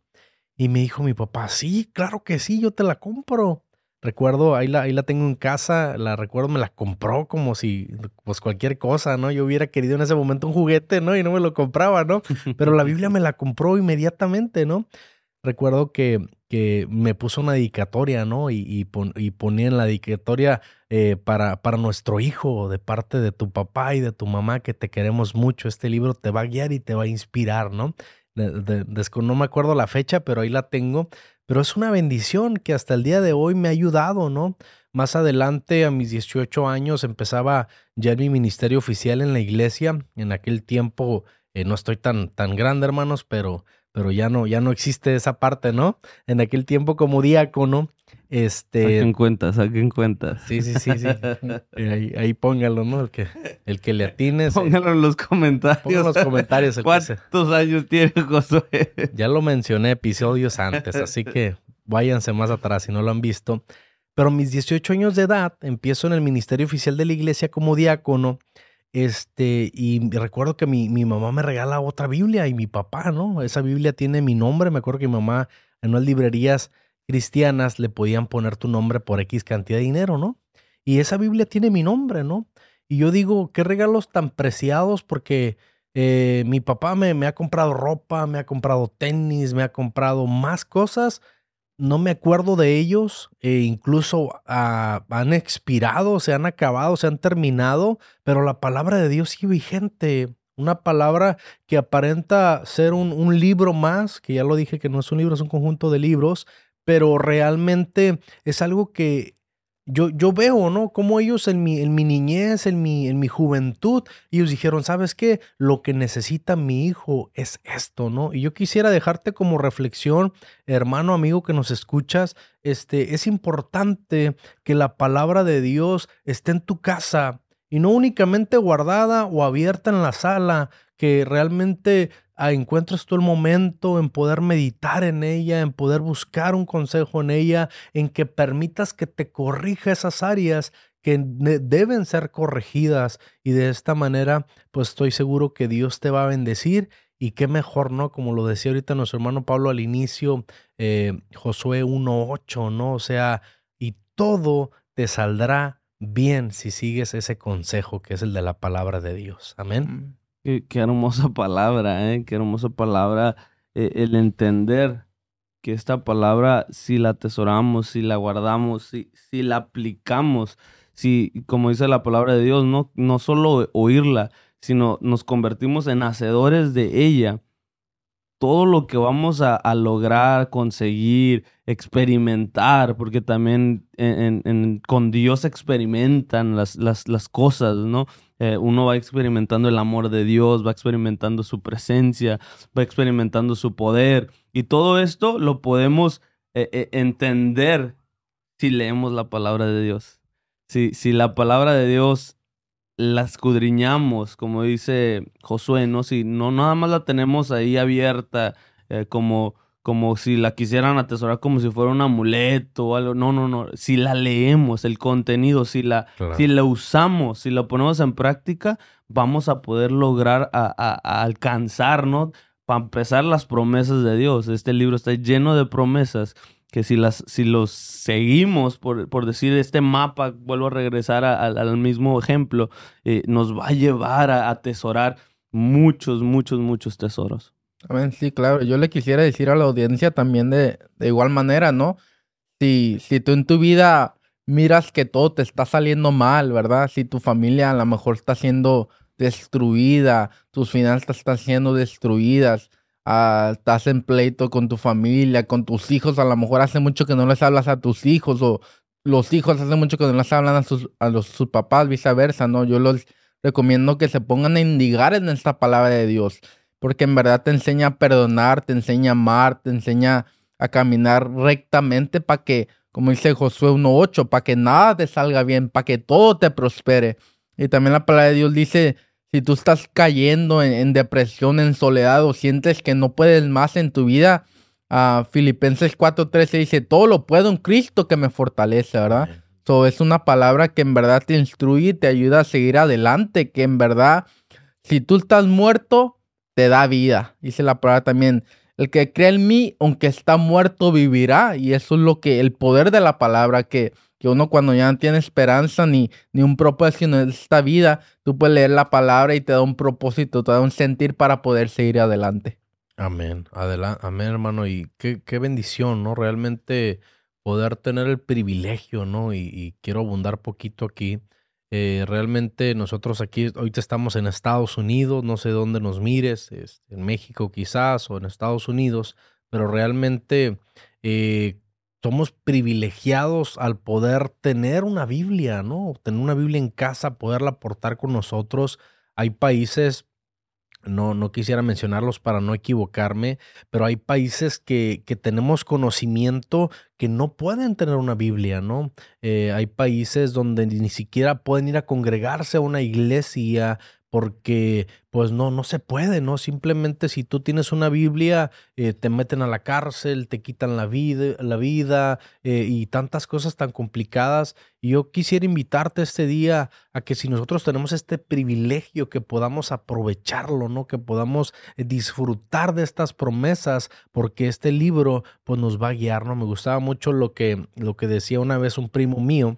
Y me dijo mi papá, sí, claro que sí, yo te la compro. Recuerdo, ahí la, ahí la tengo en casa, la recuerdo, me la compró como si, pues cualquier cosa, ¿no? Yo hubiera querido en ese momento un juguete, ¿no? Y no me lo compraba, ¿no? Pero la Biblia me la compró inmediatamente, ¿no? Recuerdo que, que me puso una dedicatoria, ¿no? Y, y, y ponía en la dedicatoria eh, para, para nuestro hijo, de parte de tu papá y de tu mamá, que te queremos mucho. Este libro te va a guiar y te va a inspirar, ¿no? De, no me acuerdo la fecha, pero ahí la tengo. Pero es una bendición que hasta el día de hoy me ha ayudado, ¿no? Más adelante, a mis 18 años, empezaba ya mi ministerio oficial en la iglesia. En aquel tiempo, eh, no estoy tan, tan grande, hermanos, pero, pero ya no, ya no existe esa parte, ¿no? En aquel tiempo como diácono, este... Saquen cuentas, saquen cuentas. Sí, sí, sí, sí. ahí, ahí póngalo, ¿no? El que, el que le atine. Póngalo en los comentarios. Póngalo en los comentarios. El ¿Cuántos años tiene Josué? Ya lo mencioné episodios antes, así que váyanse más atrás si no lo han visto. Pero a mis 18 años de edad empiezo en el ministerio oficial de la iglesia como diácono. Este, y recuerdo que mi, mi mamá me regala otra Biblia y mi papá, ¿no? Esa Biblia tiene mi nombre. Me acuerdo que mi mamá en unas librerías cristianas le podían poner tu nombre por X cantidad de dinero, ¿no? Y esa Biblia tiene mi nombre, ¿no? Y yo digo, qué regalos tan preciados porque eh, mi papá me, ha comprado ropa, me ha comprado tenis, me ha comprado más cosas. No me acuerdo de ellos, e incluso han expirado, se han acabado, se han terminado, pero la palabra de Dios sigue vigente. Una palabra que aparenta ser un libro más, que ya lo dije que no es un libro, es un conjunto de libros, pero realmente es algo que yo, yo veo, ¿no? Como ellos en mi, en mi niñez, en mi, en mi juventud, ellos dijeron, ¿sabes qué? Lo que necesita mi hijo es esto, ¿no? Y yo quisiera dejarte como reflexión, hermano, amigo que nos escuchas, este, es importante que la palabra de Dios esté en tu casa y no únicamente guardada o abierta en la sala, que realmente encuentres tú el momento en poder meditar en ella, en poder buscar un consejo en ella, en que permitas que te corrija esas áreas que deben ser corregidas y de esta manera pues estoy seguro que Dios te va a bendecir y qué mejor, ¿no? Como lo decía ahorita nuestro hermano Pablo al inicio, eh, Josué 1.8, ¿no? O sea, y todo te saldrá bien si sigues ese consejo que es el de la palabra de Dios. Amén. Qué, hermosa palabra, ¿eh? Qué hermosa palabra eh, el entender que esta palabra, si la atesoramos, si la guardamos, si, si la aplicamos, si, como dice la palabra de Dios, no, no solo oírla, sino nos convertimos en hacedores de ella, todo lo que vamos a, lograr, conseguir, experimentar, porque también con Dios experimentan las, las, las cosas, ¿no? Eh, uno va experimentando el amor de Dios, va experimentando su presencia, va experimentando su poder. Y todo esto lo podemos eh, eh, entender si leemos la palabra de Dios. Si, si la palabra de Dios la escudriñamos, como dice Josué, ¿no? Si no nada más la tenemos ahí abierta, como, como si la quisieran atesorar como si fuera un amuleto o algo. No, no, no. Si la leemos, el contenido, si la, si la usamos, si la ponemos en práctica, vamos a poder lograr a, a alcanzar, ¿no? Para empezar las promesas de Dios. Este libro está lleno de promesas que si, las, si los seguimos, por, por decir este mapa, vuelvo a regresar al mismo ejemplo, eh, nos va a llevar a atesorar muchos, muchos, muchos tesoros. Amén, sí, claro. Yo le quisiera decir a la audiencia también de, de igual manera, ¿no? Si, si tú en tu vida miras que todo te está saliendo mal, ¿verdad? Si tu familia a lo mejor está siendo destruida, tus finanzas están siendo destruidas, estás en pleito con tu familia, con tus hijos, a lo mejor hace mucho que no les hablas a tus hijos o los hijos hace mucho que no les hablan a sus, a los, sus papás, viceversa, ¿no? Yo les recomiendo que se pongan a indigar en esta palabra de Dios, porque en verdad te enseña a perdonar, te enseña a amar, te enseña a caminar rectamente para que, como dice Josué 1.8, para que nada te salga bien, para que todo te prospere. Y también la palabra de Dios dice, si tú estás cayendo en, depresión, en soledad o sientes que no puedes más en tu vida, uh, Filipenses 4:13 dice, todo lo puedo en Cristo que me fortalece, ¿verdad? So, es una palabra que en verdad te instruye y te ayuda a seguir adelante, que en verdad, si tú estás muerto, te da vida. Dice la palabra también, el que cree en mí, aunque está muerto, vivirá. Y eso es lo que, el poder de la palabra que que uno cuando ya no tiene esperanza ni, ni un propósito en esta vida, tú puedes leer la palabra y te da un propósito, te da un sentir para poder seguir adelante. Amén, adelante, amén hermano, y qué, qué bendición, ¿no? Realmente poder tener el privilegio, ¿no? Y, quiero abundar poquito aquí. Eh, realmente nosotros aquí, ahorita estamos en Estados Unidos, no sé dónde nos mires, en México quizás o en Estados Unidos, pero realmente eh, somos privilegiados al poder tener una Biblia, ¿no? Tener una Biblia en casa, poderla portar con nosotros. Hay países, no, no quisiera mencionarlos para no equivocarme, pero hay países que, que tenemos conocimiento que no pueden tener una Biblia, ¿no? Eh, hay países donde ni siquiera pueden ir a congregarse a una iglesia porque pues no, no se puede, ¿no? Simplemente si tú tienes una Biblia, eh, te meten a la cárcel, te quitan la vida, la vida eh, y tantas cosas tan complicadas. Yo quisiera invitarte este día a que si nosotros tenemos este privilegio, que podamos aprovecharlo, ¿no? Que podamos eh, disfrutar de estas promesas, porque este libro pues nos va a guiar, ¿no? Me gustaba mucho lo que, lo que decía una vez un primo mío,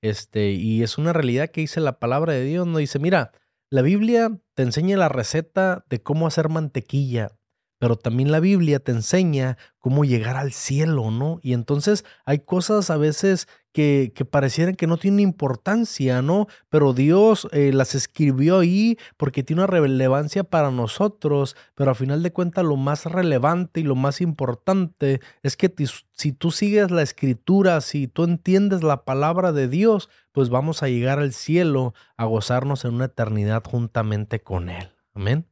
este, y es una realidad que dice la palabra de Dios, ¿no? Dice, mira, la Biblia te enseña la receta de cómo hacer mantequilla, pero también la Biblia te enseña cómo llegar al cielo, ¿no? Y entonces hay cosas a veces que, que parecieran que no tienen importancia, ¿no? Pero Dios eh, las escribió ahí porque tiene una relevancia para nosotros, pero a final de cuentas lo más relevante y lo más importante es que si tú sigues la escritura, si tú entiendes la palabra de Dios, pues vamos a llegar al cielo a gozarnos en una eternidad juntamente con Él. Amén.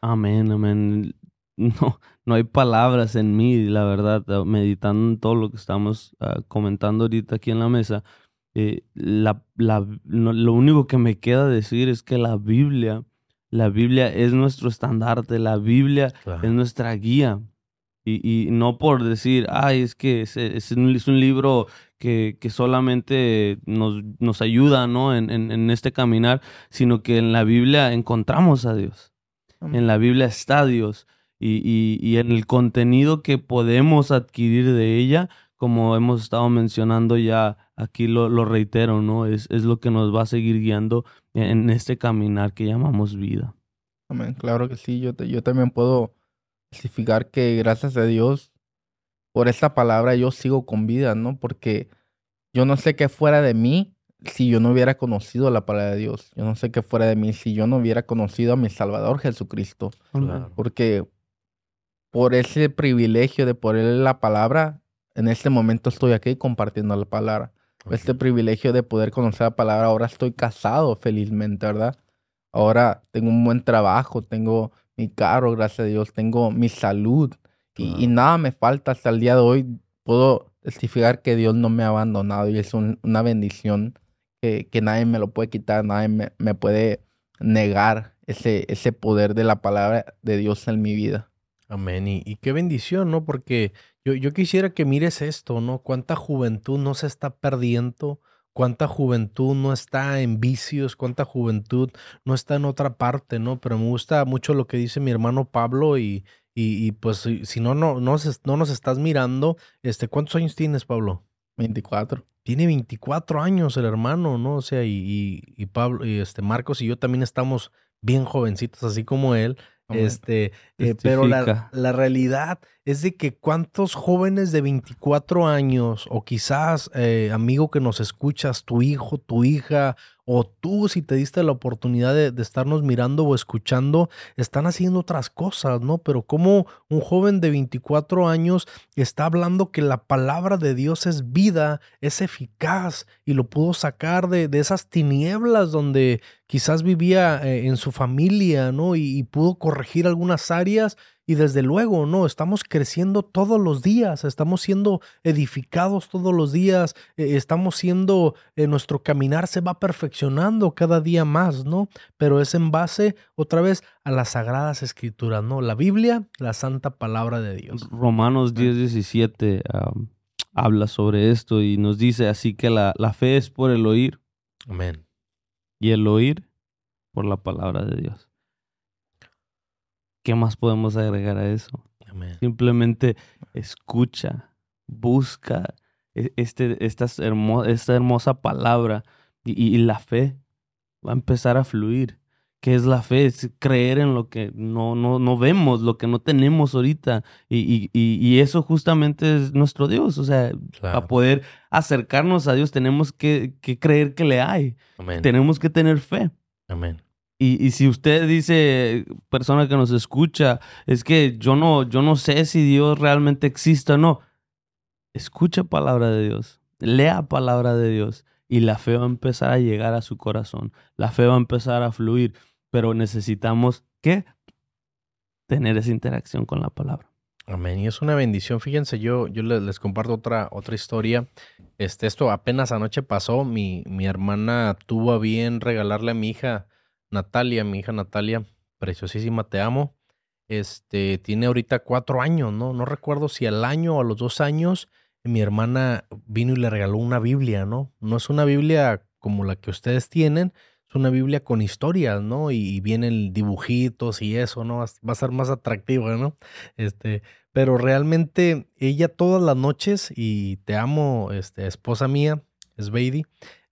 Amén, amén. No, no hay palabras en mí, la verdad, ah, meditando en todo lo que estamos ah, comentando ahorita aquí en la mesa. Eh, la, la, lo único que me queda decir es que la Biblia, la Biblia es nuestro estandarte, la Biblia es nuestra guía. Y, y, no por decir, ay, es que es, es, un, es un, libro que, que solamente nos, nos, ayuda ¿no? En, en, en, este caminar, sino que en la Biblia encontramos a Dios. En la Biblia está Dios y, y, en el contenido que podemos adquirir de ella, como hemos estado mencionando ya, aquí lo, lo reitero, ¿no? Es, es, lo que nos va a seguir guiando en este caminar que llamamos vida. Amén, claro que sí, yo, yo también puedo testificar que gracias a Dios por esta palabra yo sigo con vida, ¿no? Porque yo no sé qué fuera de mí si yo no hubiera conocido la palabra de Dios. Yo no sé qué fuera de mí si yo no hubiera conocido a mi Salvador Jesucristo. Porque por ese privilegio de poner la palabra, en este momento estoy aquí compartiendo la palabra. Este privilegio de poder conocer la palabra, ahora estoy casado felizmente, ¿verdad? Ahora tengo un buen trabajo, tengo mi carro, gracias a Dios, tengo mi salud y, nada me falta hasta el día de hoy. Puedo testificar que Dios no me ha abandonado y es una bendición que, que nadie me lo puede quitar, nadie me, me puede negar ese, ese poder de la palabra de Dios en mi vida. Amén. Y, y qué bendición, ¿no? Porque yo, yo quisiera que mires esto, ¿no? Cuánta juventud no se está perdiendo, cuánta juventud no está en vicios, cuánta juventud no está en otra parte, ¿no? Pero me gusta mucho lo que dice mi hermano Pablo y, y, y pues si no, no, no, no nos estás mirando, este, ¿cuántos años tienes, Pablo? 24. Tiene 24 años el hermano, ¿no? O sea, y, y, y Pablo, y este Marcos y yo también estamos bien jovencitos, así como él. Este, eh, pero la, la realidad es de que cuántos jóvenes de 24 años, o quizás, eh, amigo que nos escuchas, tu hijo, tu hija, o tú si te diste la oportunidad de, de estarnos mirando o escuchando, están haciendo otras cosas, ¿no? Pero como un joven de 24 años está hablando que la palabra de Dios es vida, es eficaz, y lo pudo sacar de, de esas tinieblas donde quizás vivía eh, en su familia, ¿no? Y, y pudo corregir algunas áreas. Y desde luego, ¿no? Estamos creciendo todos los días, estamos siendo edificados todos los días, eh, estamos siendo, eh, nuestro caminar se va perfeccionando cada día más, ¿no? Pero es en base, otra vez, a las sagradas escrituras, ¿no? La Biblia, la santa palabra de Dios. Romanos 10, 17 am, habla sobre esto y nos dice así que la, la fe es por el oír Amén. y el oír por la palabra de Dios. ¿Qué más podemos agregar a eso? Amén. Simplemente escucha, busca e- este, estas hermo- esta hermosa palabra y, y- la fe va a empezar a fluir. ¿Qué es la fe? Es creer en lo que no, no, no vemos, lo que no tenemos ahorita. Y, y- y- eso justamente es nuestro Dios. O sea, para Claro. poder acercarnos a Dios tenemos que, que creer que le hay. Amén. Tenemos que tener fe. Amén. Y, si usted dice, persona que nos escucha, es que yo no, yo no sé si Dios realmente existe o no. Escucha palabra de Dios, lea palabra de Dios y la fe va a empezar a llegar a su corazón. La fe va a empezar a fluir, pero necesitamos que tener esa interacción con la palabra. Amén. Y es una bendición. Fíjense, yo, yo les, les comparto otra, otra historia. Este, esto apenas anoche pasó. Mi, mi hermana tuvo a bien regalarle a mi hija Natalia, mi hija Natalia, preciosísima, te amo. Este, tiene ahorita cuatro años, ¿no? No recuerdo si al año o a los dos años mi hermana vino y le regaló una Biblia, ¿no? No es una Biblia como la que ustedes tienen, es una Biblia con historias, ¿no? Y, vienen dibujitos y eso, ¿no? Va a ser más atractiva, ¿no? Este, pero realmente ella todas las noches, y te amo, este, esposa mía, es Beidi,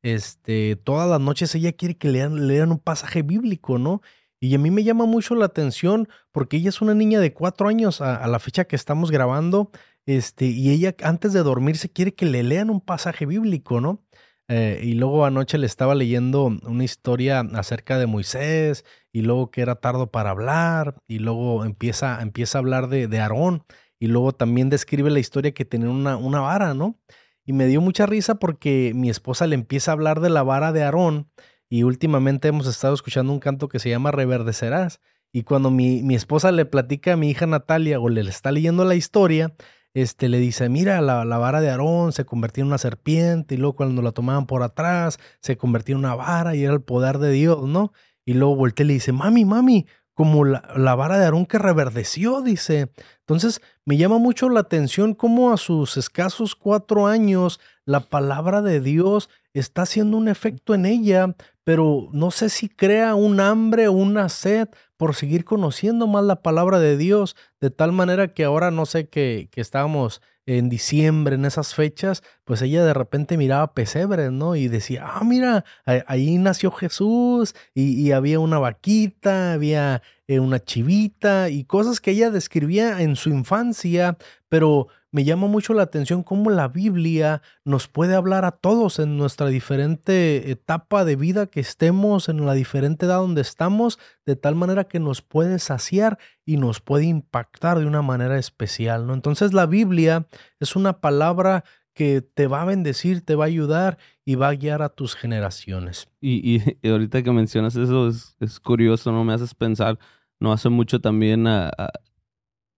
este, todas las noches ella quiere que lean, lean un pasaje bíblico, ¿no? Y a mí me llama mucho la atención porque ella es una niña de cuatro años a, la fecha que estamos grabando, este, y ella antes de dormirse quiere que le lean un pasaje bíblico, ¿no? Eh, y luego anoche le estaba leyendo una historia acerca de Moisés, y luego que era tardo para hablar, y luego empieza, empieza a hablar de, de Aarón, y luego también describe la historia que tenía una, una vara, ¿no? Y me dio mucha risa porque mi esposa le empieza a hablar de la vara de Aarón, y últimamente hemos estado escuchando un canto que se llama Reverdecerás. Y cuando mi, mi esposa le platica a mi hija Natalia o le está leyendo la historia, este, le dice, mira, la, la vara de Aarón se convertía en una serpiente y luego cuando la tomaban por atrás se convertía en una vara y era el poder de Dios, ¿no? Y luego voltea y le dice, mami, mami, como la, vara de Aarón que reverdeció, dice. Entonces me llama mucho la atención cómo a sus escasos cuatro años la palabra de Dios está haciendo un efecto en ella, pero no sé si crea un hambre o una sed por seguir conociendo más la palabra de Dios, de tal manera que ahora no sé que, que estábamos en diciembre, en esas fechas, pues ella de repente miraba pesebres, ¿no? Y decía, ah, mira, ahí nació Jesús y, y había una vaquita, había eh, una chivita y cosas que ella describía en su infancia, pero me llama mucho la atención cómo la Biblia nos puede hablar a todos en nuestra diferente etapa de vida que estemos, en la diferente edad donde estamos, de tal manera que nos puede saciar y nos puede impactar de una manera especial, ¿no? Entonces la Biblia es una palabra que te va a bendecir, te va a ayudar y va a guiar a tus generaciones. Y, ahorita que mencionas eso es, curioso, ¿no? Me haces pensar, no hace mucho también a-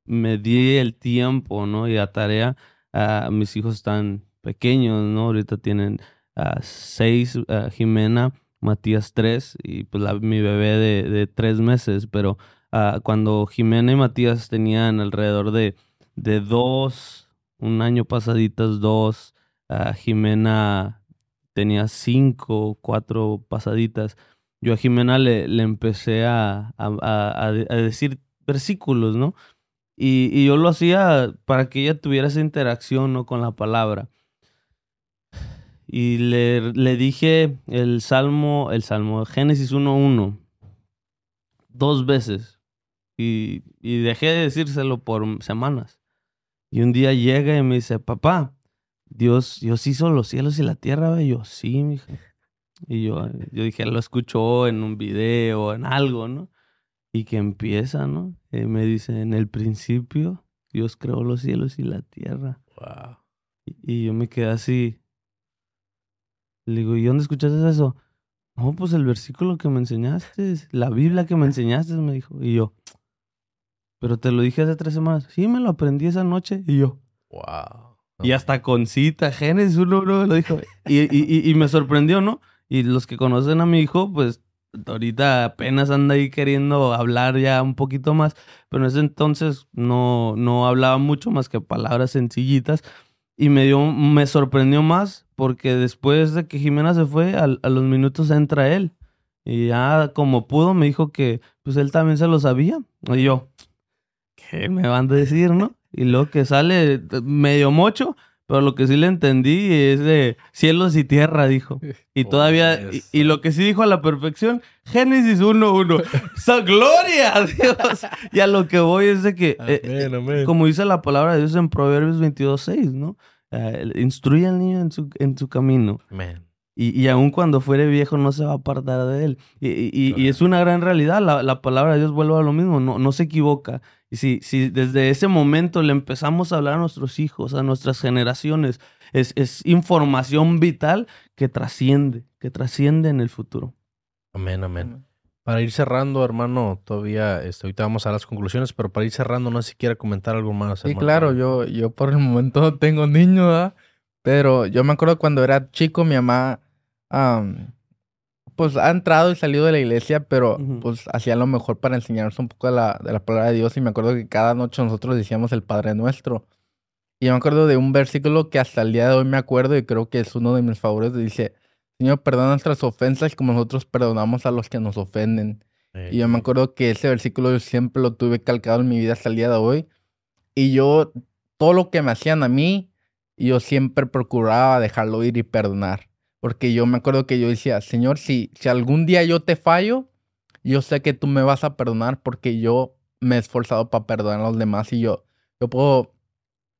me di el tiempo, ¿no? Y a tarea, mis hijos están pequeños, ¿no? Ahorita tienen seis, Jimena, Matías tres y pues la, mi bebé de, tres meses, pero cuando Jimena y Matías tenían alrededor de, de dos, un año pasaditas, dos, Jimena tenía cinco, cuatro pasaditas, yo a Jimena le, le empecé a, a, a decir versículos, ¿no? Y, y yo lo hacía para que ella tuviera esa interacción, ¿no? Con la palabra. Y le, le dije el Salmo, el Salmo, Génesis 1.1, dos veces. Y, y dejé de decírselo por semanas. Y un día llega y me dice, papá, Dios, Dios hizo los cielos y la tierra, ¿ve?" Y yo, sí, mija. Y yo, yo dije, lo escuchó en un video, en algo, ¿no? Y que empieza, ¿no? Y me dice, en el principio, Dios creó los cielos y la tierra. Wow. Y, y yo me quedé así. Le digo, ¿y dónde escuchaste eso? No, pues el versículo que me enseñaste, la Biblia que me enseñaste, me dijo. Y yo, pero te lo dije hace tres semanas. Sí, me lo aprendí esa noche. Y yo, Wow. y hasta con cita, Génesis 1, me lo dijo. Y, y, y, y me sorprendió, ¿no? Y los que conocen a mi hijo, pues ahorita apenas anda ahí queriendo hablar ya un poquito más, pero en ese entonces no, no hablaba mucho más que palabras sencillitas. Y me dio, me sorprendió más porque después de que Jimena se fue, al- a, los minutos entra él. Y ya como pudo me dijo que pues él también se lo sabía. Y yo, ¿qué me van a decir, no? Y luego que sale medio mocho, pero lo que sí le entendí es de cielos y tierra, dijo. Y Oh, todavía, y, eso. y lo que sí dijo a la perfección, Génesis 1.1. ¡Sa gloria a Dios! Y a lo que voy es de que, eh, Amén, amén. como dice la palabra de Dios en Proverbios 22.6, ¿no? Eh, instruye al niño en su, en su camino. Amén. Y, y aun cuando fuere viejo no se va a apartar de él. Y, y- y- y es una gran realidad. La, la palabra de Dios vuelve a lo mismo, no, no se equivoca. Y si, si desde ese momento le empezamos a hablar a nuestros hijos, a nuestras generaciones, es, es información vital que trasciende, que trasciende en el futuro. Amén, amén. Para ir cerrando, hermano, todavía este, ahorita vamos a las conclusiones, pero para ir cerrando, no sé si quiere comentar algo más. Sí, hermano. claro, yo, yo por el momento no tengo niños, ¿verdad? Pero yo me acuerdo cuando era chico, mi mamá, am, pues ha entrado y salido de la iglesia, pero pues hacía lo mejor para enseñarnos un poco de la, de la palabra de Dios. Y me acuerdo que cada noche nosotros decíamos el Padre Nuestro. Y yo me acuerdo de un versículo que hasta el día de hoy me acuerdo y creo que es uno de mis favoritos. Dice, Señor, perdona nuestras ofensas como nosotros perdonamos a los que nos ofenden. Eh, Y yo me acuerdo que ese versículo yo siempre lo tuve calcado en mi vida hasta el día de hoy. Y yo, todo lo que me hacían a mí, yo siempre procuraba dejarlo ir y perdonar. Porque yo me acuerdo que yo decía, Señor, si, si algún día yo te fallo, yo sé que tú me vas a perdonar porque yo me he esforzado para perdonar a los demás. Y yo, yo puedo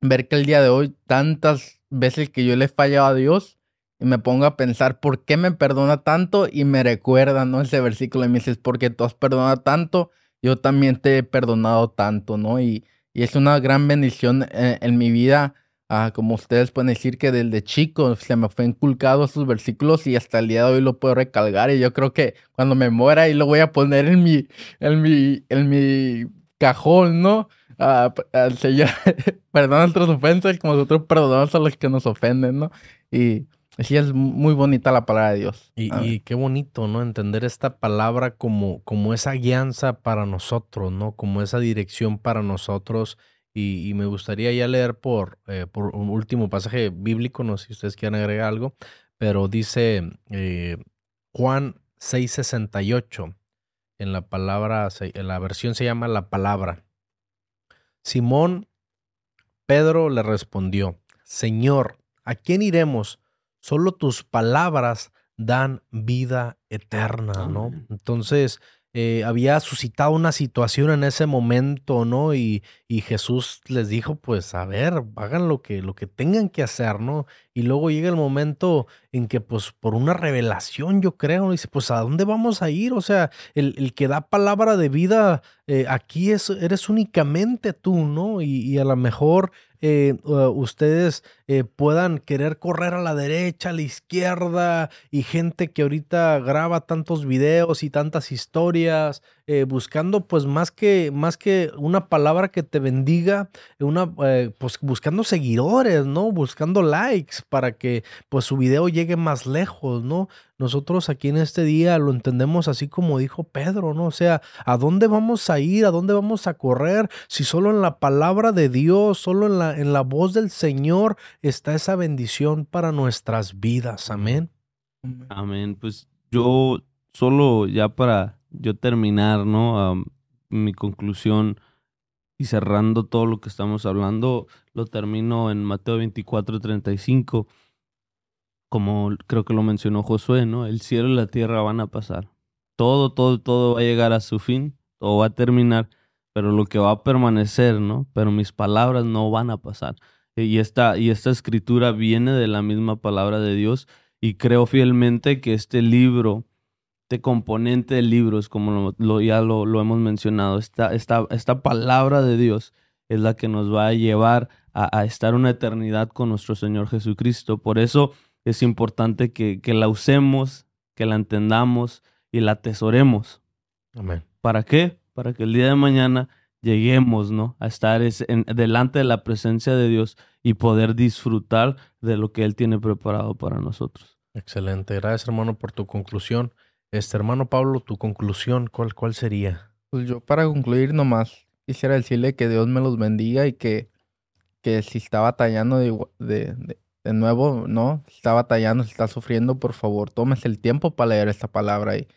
ver que el día de hoy, tantas veces que yo le he fallado a Dios, y me pongo a pensar por qué me perdona tanto y me recuerda, ¿no? Ese versículo y me dices, porque tú has perdonado tanto, yo también te he perdonado tanto, ¿no? Y, y es una gran bendición eh, en mi vida, ah, como ustedes pueden decir que desde chico se me fue inculcado esos versículos y hasta el día de hoy lo puedo recalcar y yo creo que cuando me muera ahí lo voy a poner en mi, en mi, en mi cajón, ¿no? Ah, al Señor, perdona nuestras ofensas como nosotros perdonamos a los que nos ofenden, ¿no? Y sí es muy bonita la palabra de Dios. Y qué bonito, ¿no? Entender esta palabra como, como esa guianza para nosotros, ¿no? Como esa dirección para nosotros. Y, y me gustaría ya leer por, eh, por un último pasaje bíblico, no sé si ustedes quieren agregar algo, pero dice eh, Juan 6:68, en la palabra, en la versión se llama la palabra. Simón Pedro le respondió, Señor, ¿a quién iremos? Solo tus palabras dan vida eterna, ¿no? Entonces, eh, había suscitado una situación en ese momento, ¿no? Y, y Jesús les dijo, pues, a ver, hagan lo que, lo que tengan que hacer, ¿no? Y luego llega el momento en que, pues, por una revelación, yo creo, dice, pues, ¿a dónde vamos a ir? O sea, el, el que da palabra de vida eh, aquí es, eres únicamente tú, ¿no? Y, y a lo mejor eh, ustedes eh, puedan querer correr a la derecha, a la izquierda, y gente que ahorita graba tantos videos y tantas historias, eh, buscando pues más que, más que una palabra que te bendiga, una, eh, pues buscando seguidores, ¿no? Buscando likes para que pues su video llegue más lejos, ¿no? Nosotros aquí en este día lo entendemos así como dijo Pedro, ¿no? O sea, ¿a dónde vamos a ir? ¿A dónde vamos a correr? Si solo en la palabra de Dios, solo en la, en la voz del Señor está esa bendición para nuestras vidas. Amén. Amén. Pues yo solo ya para yo terminar, ¿no? mi conclusión y cerrando todo lo que estamos hablando, lo termino en Mateo 24, 35 como creo que lo mencionó Josué, ¿no? El cielo y la tierra van a pasar. Todo, todo, todo va a llegar a su fin, todo va a terminar, pero lo que va a permanecer, ¿no? Pero mis palabras no van a pasar. Y esta, y esta escritura viene de la misma palabra de Dios y creo fielmente que este libro, este componente del libro, es como lo, ya lo, lo, hemos mencionado, esta, esta, esta palabra de Dios es la que nos va a llevar a, a estar una eternidad con nuestro Señor Jesucristo. Por eso es importante que, la usemos, que la entendamos y la atesoremos. Amén. ¿Para qué? Para que el día de mañana lleguemos, ¿no? A estar delante de la presencia de Dios y poder disfrutar de lo que Él tiene preparado para nosotros. Excelente. Gracias, hermano, por tu conclusión. Este hermano Pablo, tu conclusión, ¿cuál, cuál sería? Pues yo para concluir nomás quisiera decirle que Dios me los bendiga y que, que si está batallando de, de nuevo, ¿no? Está batallando, está sufriendo, por favor, tómese el tiempo para leer esta palabra. Y,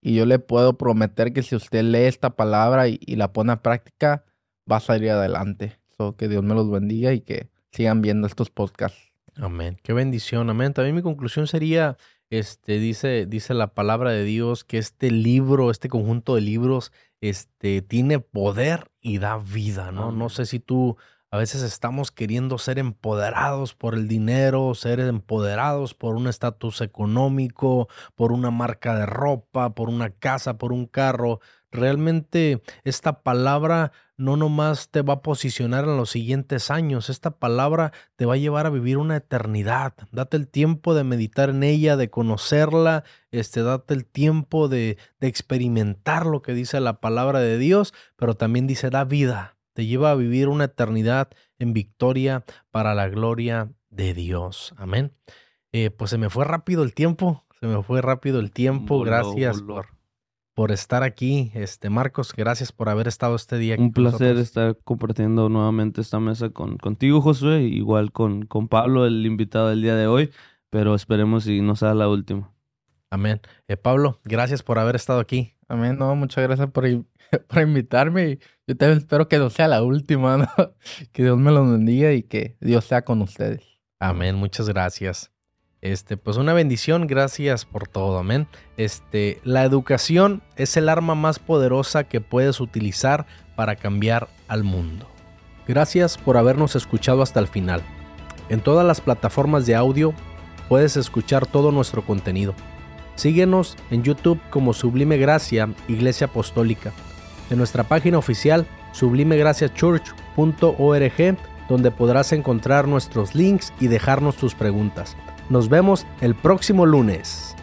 y yo le puedo prometer que si usted lee esta palabra y, la pone a práctica, va a salir adelante. So, que Dios me los bendiga y que sigan viendo estos podcasts. Amén. Qué bendición. Amén. También mi conclusión sería, este, dice, dice la palabra de Dios que este libro, este conjunto de libros, este, tiene poder y da vida, ¿no? No sé si tú a veces estamos queriendo ser empoderados por el dinero, ser empoderados por un estatus económico, por una marca de ropa, por una casa, por un carro. Realmente esta palabra no nomás te va a posicionar en los siguientes años, esta palabra te va a llevar a vivir una eternidad. Date el tiempo de meditar en ella, de conocerla, este, date el tiempo de, de experimentar lo que dice la palabra de Dios, pero también dice da vida te lleva a vivir una eternidad en victoria para la gloria de Dios. Amén. Eh, pues se me fue rápido el tiempo, se me fue rápido el tiempo. gracias Por, por estar aquí. Este, Marcos, gracias por haber estado este día aquí. Un placer estar compartiendo nuevamente esta mesa con, contigo, Josué, igual con, con Pablo, el invitado del día de hoy, pero esperemos y no sea la última. Amén. Eh, Pablo, gracias por haber estado aquí. Amén. No, muchas gracias por, por invitarme. Yo también espero que no sea la última. Que Dios me lo bendiga y que Dios sea con ustedes. Amén, muchas gracias. Este, pues una bendición, gracias por todo, amén. Este, la educación es el arma más poderosa que puedes utilizar para cambiar al mundo. Gracias por habernos escuchado hasta el final. En todas las plataformas de audio puedes escuchar todo nuestro contenido. Síguenos en YouTube como Sublime Gracia, Iglesia Apostólica en nuestra página oficial sublimegraciachurch.org, donde podrás encontrar nuestros links y dejarnos tus preguntas. Nos vemos el próximo lunes.